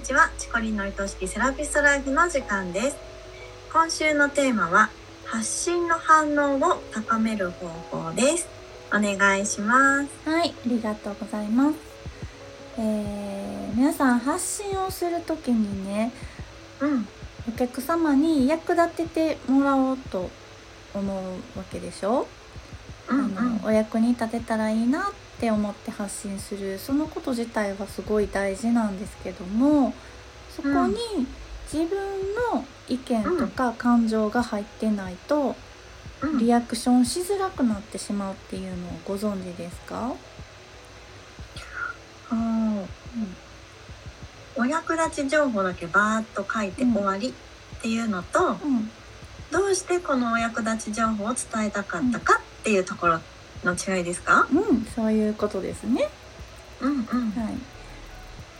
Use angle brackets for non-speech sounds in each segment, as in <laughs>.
にちは、チコリンの愛しきセラピストライフの時間です。今週のテーマは、発信の反応を高める方法です。お願いします。はい、ありがとうございます。えー、皆さん発信をするときにね、うん、お客様に役立ててもらおうと思うわけでしょ、うん、うんあのお役に立てたらいいなって思って発信するそのこと自体はすごい大事なんですけどもそこに自分の意見とか感情が入ってないとうん。リアクションしづらくなってしまうっていうのをご存知ですか、うんお役立ち情報だけバーッと書いて終わりっていうのと、うん、どうしてこのお役立ち情報を伝えたかったかっていうところの違いですか？うん、そういうことですね。うんうんはい。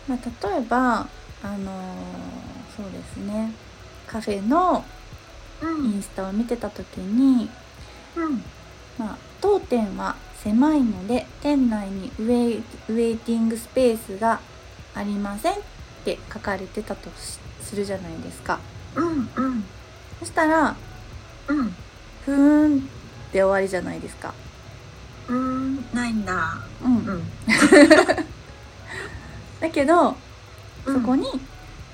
まあ、例えば、あのーそうですね。カフェのうんインスタを見てた時に、うんまあ、当店は狭いので店内にウェイウェイティングスペースがありませんって書かれてたとしするじゃないですか。うんうんそしたら、うんふーんって終わりじゃないですか。うんないんだ。うん。うん。<laughs> だけど、うん。そこに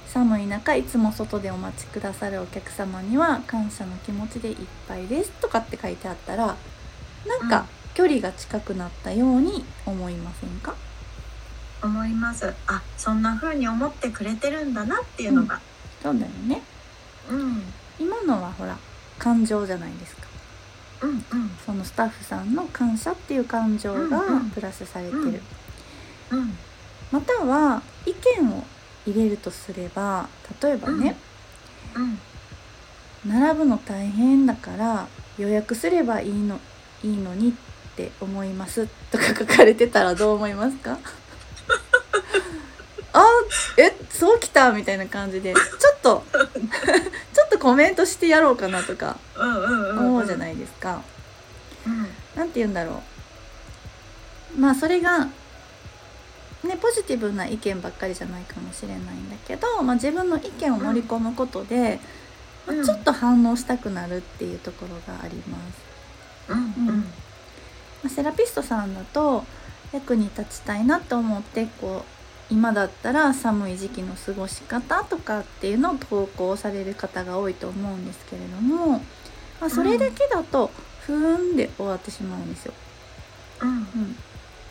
寒い中いつも外でお待ちくださるお客様には感謝の気持ちでいっぱいですとかって書いてあったらなんうん。か距離が近くなったように思いませんか、思います。あそんな風に思ってくれてるんだなっていうのが。そうだよね。うん。今のはほら感情じゃないですかうんうん。そのスタッフさんの感謝っていう感情がプラスされてる、うん。うん。または意見を入れるとすれば例えばね、うん。並ぶの大変だから予約すればいいのいいのにって思います。とか書かれてたらどう思いますか？<laughs> あえそうきたみたいな感じでちょっと <laughs> ちょっとコメントしてやろうかなとか。思うじゃないですか。うん。なんて言うんだろう。まあそれがねポジティブな意見ばっかりじゃないかもしれないんだけど、まあ、自分の意見を盛り込むことで、まあうんちょっと反応したくなるっていうところがあります。うん。うん。まあ、セラピストさんだと役に立ちたいなと思ってこう今だったら寒い時期の過ごし方とかっていうのを投稿される方が多いと思うんですけれども、まあ、それだけだとふーんで終わってしまうんですよ。うん。うん。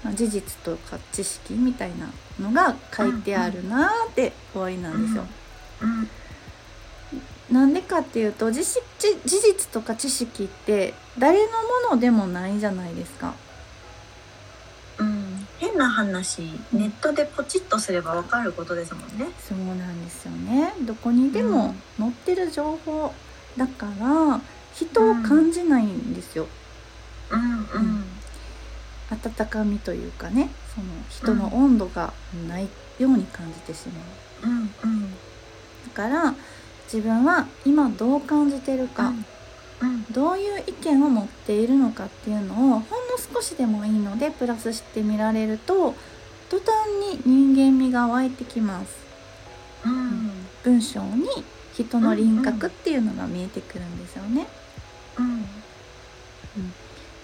まあ、事実とか知識みたいなのが書いてあるなーって終わりなんですよ。うん。なんでかっていうと事実事事実とか知識って誰のものでもないじゃないですか。うん。変な話ネットでポチッとすればわかることですもんね。そうなんですよね。どこにでも載ってる情報だから人を感じないんですよ、うん。うん。温かみというかねその人の温度がないように感じてしまう。うん。うん。だから自分は今どう感じてるか、うん。どういう意見を持っているのかっていうのをほんの少しでもいいのでプラスしてみられると途端に人間味が湧いてきます。うん。文章に人の輪郭っていうのが見えてくるんですよね。うん。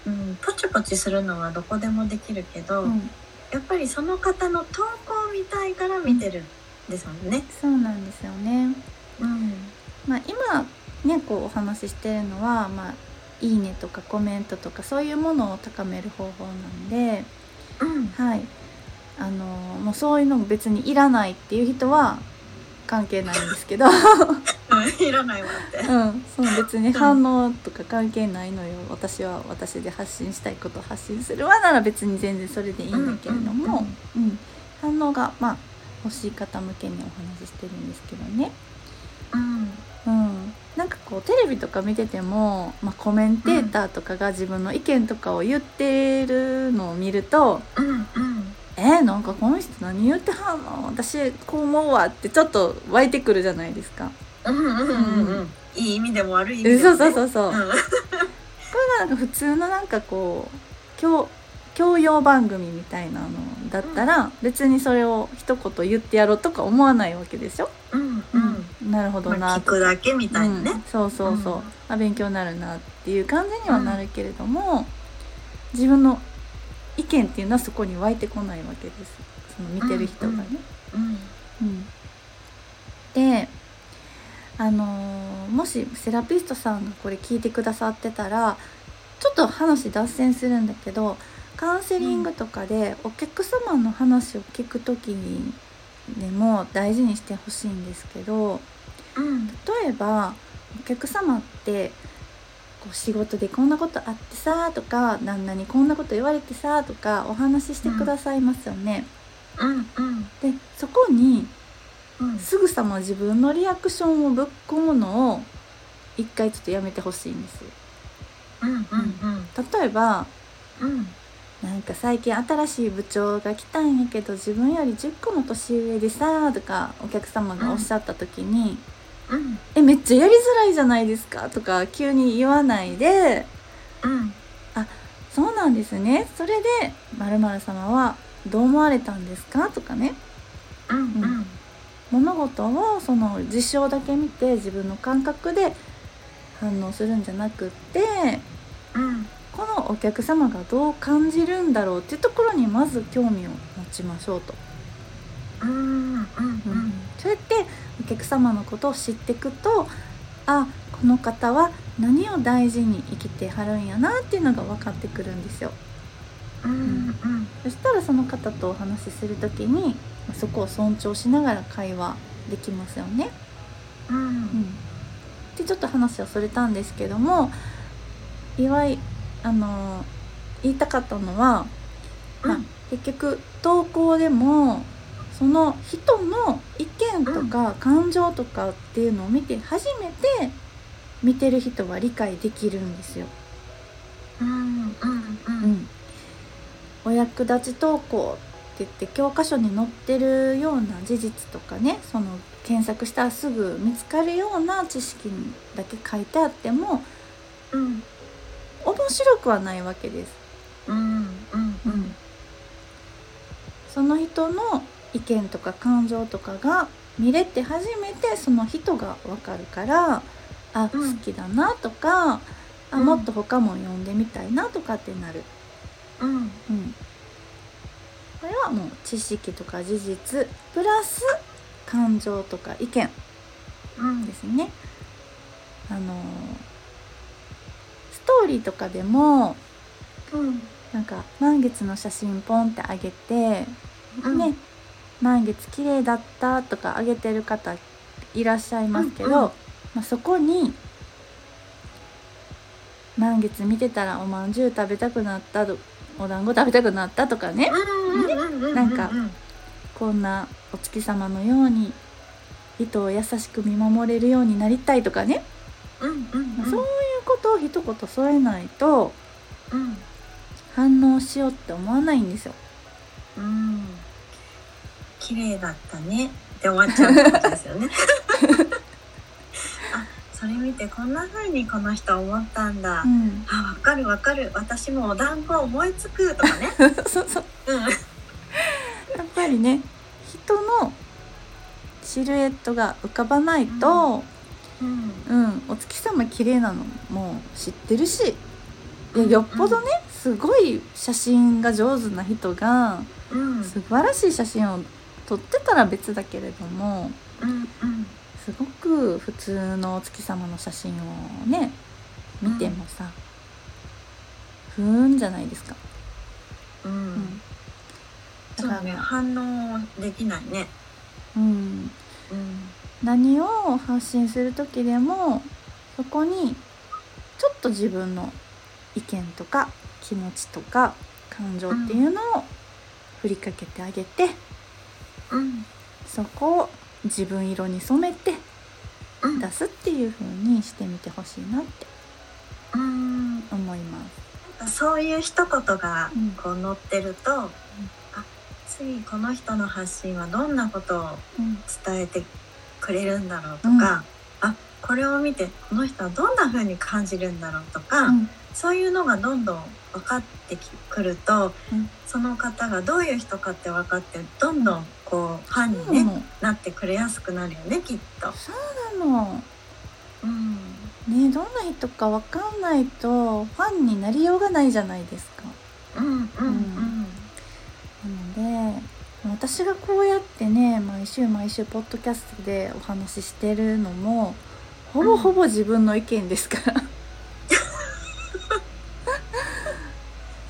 うん。ポチポチするのはどこでもできるけど、うん、やっぱりその方の投稿を見たいから見てるんですもんね。そうなんですよね。うん。まあ、今ねこうお話ししてるのは、まあ、いいねとかコメントとかそういうものを高める方法なんで、うん。はい、あのもうそういうのも別にいらないっていう人は関係ないんですけど、いらないわって。<laughs> うん、その別に反応とか関係ないのよ。私は私で発信したいことを発信するわなら別に全然それでいいんだけれども、うん反応がまあ欲しい方向けにお話ししてるんですけどね。うん。うん、なんかこうテレビとか見てても、まあ、コメンテーターとかが自分の意見とかを言ってるのを見るとうんうん「えー、なんかこの人何言ってはんの？私こう思うわ」ってちょっと湧いてくるじゃないですか。うんうんうんうんいい意味でも悪い意味でも、ね。そうそうそうそう。うん。これがなんか普通のなんかこう共教養番組みたいなのだったら、別にそれを一言言ってやろうとか思わないわけでしょ、うんうん。なるほどまあ、な聞くだけみたいなね。うん、そうそうそう、うん。あ勉強になるなっていう感じにはなるけれども、自分の意見っていうのはそこに湧いてこないわけです。その見てる人がね。うんうんであのーもしセラピストさんがこれ聞いてくださってたらちょっと話脱線するんだけどカウンセリングとかでお客様の話を聞く時にでも大事にしてほしいんですけどうん。例えばお客様ってこう仕事でこんなことあってさとか旦那にこんなこと言われてさとかお話ししてくださいますよね。うんうんでそこにうんすぐさま自分のリアクションをぶっ込むのを一回ちょっとやめてほしいんです。うんうん例えばうんなんか最近新しい部長が来たんやけど自分より10個も年上でさとかお客様がおっしゃった時にうん「えめっちゃやりづらいじゃないですか」とか急に言わないで。うん「そうなんですねそれで〇〇様はどう思われたんですか?」とかね。うんうん。物事をその事象だけ見て自分の感覚で反応するんじゃなくってうん。このお客様がどう感じるんだろうっていうところにまず興味を持ちましょうと。うんうんそうやってお客様のことを知っていくとあこの方は何を大事に生きてはるんやなっていうのが分かってくるんですよ。うんうんそしたらその方とお話しする時にまあそこを尊重しながら会話できますよね。うんうん、でちょっと話はそれたんですけども岩井あの言いたかったのは、まあうん結局投稿でもその人の意見とか感情とかっていうのを見て初めて見てる人は理解できるんですよ。うんお役立ち投稿って言って教科書に載ってるような事実とかねその検索したらすぐ見つかるような知識だけ書いてあってもうん。面白くはないわけです。うんうん。うん、その人の意見とか感情とかが見れて初めてその人がわかるからあ好うん。きだなとか、あうん。もっと他も読んでみたいなとかってなる。うん。うん、これはもう知識とか事実プラス感情とか意見うん。ですね。あのーストーリーとかでもうん。なんか満月の写真ポンってあげて、うん。ね満月綺麗だったとかあげてる方いらっしゃいますけど、うんうん。まあ、そこに満月見てたらおまんじゅう食べたくなったとお団子食べたくなったとかね、うんなんかこんなお月様のように人を優しく見守れるようになりたいとかね、うんうん。まあそういうことを一言添えないとうん。反応しようって思わないんですよ。うん綺麗だったね。って終わっちゃうってことですよね。<laughs> あそれ見てこんな風にこの人思ったんだ、うん、あわかるわかる。私もお団子思いつくとかね。<laughs> そうそう。うん。やっぱりね人のシルエットが浮かばないと、うん。うん。お月様綺麗なのもう知ってるしいうんやよっぽどねすごい写真が上手な人がうん。素晴らしい写真を撮ってたら別だけれどもうんうん。すごく普通のお月様の写真をね見てもさ、ふーんじゃないですか。ううん。ん、だから、ね反応できないね。うん、うん。何を発信する時でもそこにちょっと自分の意見とか気持ちとか感情っていうのを振りかけてあげて、うん。そこを自分色に染めてうん。出すっていう風にしてみてほしいなってうん。思います。そういう一言がうん。こう載ってると、あ次この人の発信はどんなことをうん。伝えてくれるんだろうとか、あこれを見てこの人はどんな風に感じるんだろうとか、うん。そういうのがどんどん分かってくると、うん。その方がどういう人かって分かってどんどんこうファンに、ねなってくれやすくなるよねきっと。そうなの。うん。ねどんな人かわかんないとファンになりようがないじゃないですか。うんうん。うん。なので私がこうやってね毎週毎週ポッドキャストでお話ししてるのもほぼほぼ自分の意見ですから、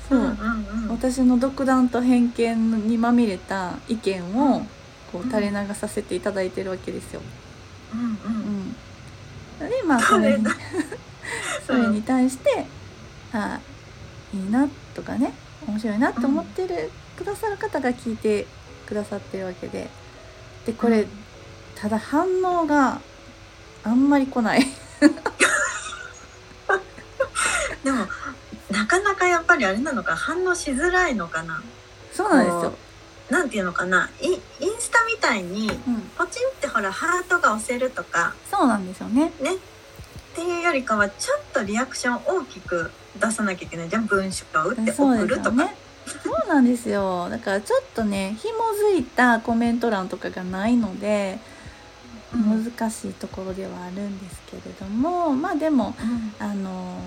そう、うんうんうん私の独断と偏見にまみれた意見をこううん垂れ流させていただいてるわけですよ。うんううん。ん、でまあそれに <laughs> それに対して、あいいなとかね面白いなと思ってる、くださる方が聞いてくださってるわけで。でこれ、ただ反応があんまり来ないでもなかなかやっぱりあれなのか反応しづらいのかな？そうなんですよ。なんていうのかな？イインスタみたいにうん、ポチンってほらハートが押せるとかそうなんですよね。ね？っていうよりかはちょっとリアクション大きく出さなきゃいけないじゃん文章を打って送るとか。そうなんですよ。だからちょっとね、紐づいたコメント欄とかがないので、うん難しいところではあるんですけれども、まあでもうんあの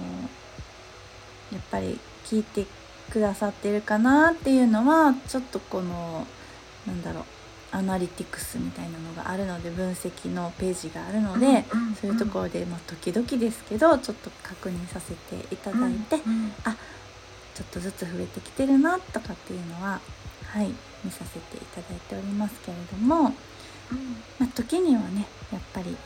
ーやっぱり聞いてくださってるかなっていうのはちょっとこのなんだろうアナリティクスみたいなのがあるので分析のページがあるので、うんそういうところで、まあ、時々ですけどちょっと確認させていただいて、うんちょっとずつ増えてきてるなとかっていうのははい見させていただいておりますけれども、うん。まあ、時にはねやっぱり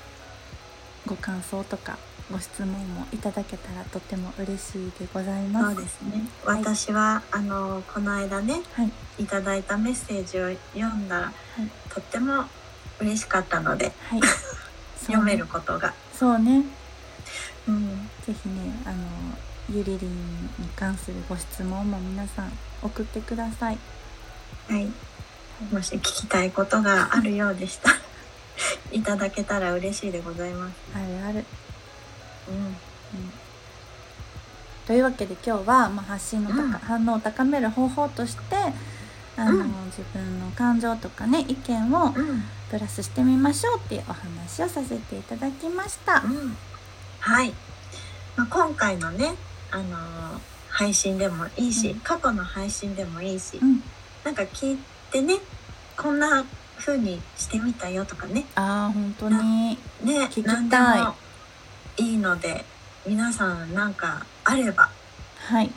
ご感想とかご質問もいただけたらとても嬉しいでございます。そうですね。はい。私はあのこの間ねはい、いただいたメッセージを読んだら、とっても嬉しかったのではい、<laughs> 読めることが、そうね。うん、ぜひねあのゆりりんに関するご質問も皆さん送ってください。はい。もし聞きたいことがあるようでしたらいただけたら嬉しいでございます、あるある。うん。うん。というわけで今日は、まあ、発信の高、うん。反応を高める方法としてあの、うん。自分の感情とかね意見をうん。プラスしてみましょうっていうお話をさせていただきました。うん。はい、まあ、今回のね、あのー配信でもいいし、うん。過去の配信でもいいし、うん、なんか聞いてねこんな風にしてみたよとかね。ああ本当に。ね聞きたい。何でもいいので皆さんなんかあればはい。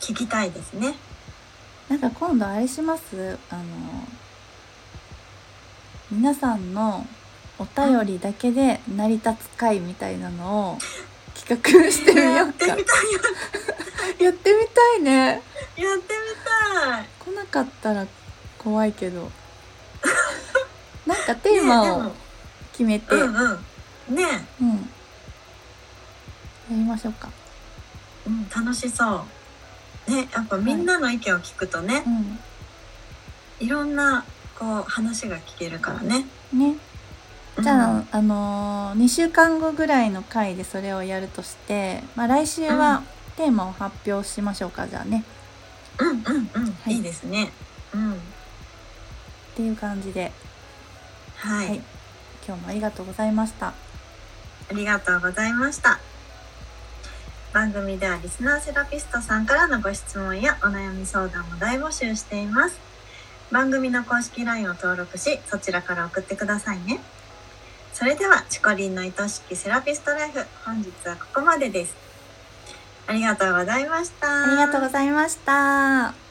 聞きたいですね。なんか今度あれします？あの皆さんのお便りだけで成り立つ会みたいなのを企画してみようか。やってみたい。<laughs> やってみたいね。やってみたい。来なかったら怖いけどかテーマをね決めて、でもうんうん。ね。うん。やりましょうか。うん楽しそう。ねやっぱみんなの意見を聞くとね、うん。い、ろんなこう話が聞けるからね。ね。じゃあ、うんあのー、2週間後ぐらいの回でそれをやるとして、まあ、来週はテーマを発表しましょうかじゃあね。うんうんうん、い。い、いですね。うん。っていう感じで、はい、はい今日もありがとうございましたありがとうございました。番組ではリスナーセラピストさんからのご質問やお悩み相談も大募集しています。番組の公式 LINE を登録し、そちらから送ってくださいね。それでは、チコリンの愛しきセラピストライフ、本日はここまでです。ありがとうございました。ありがとうございました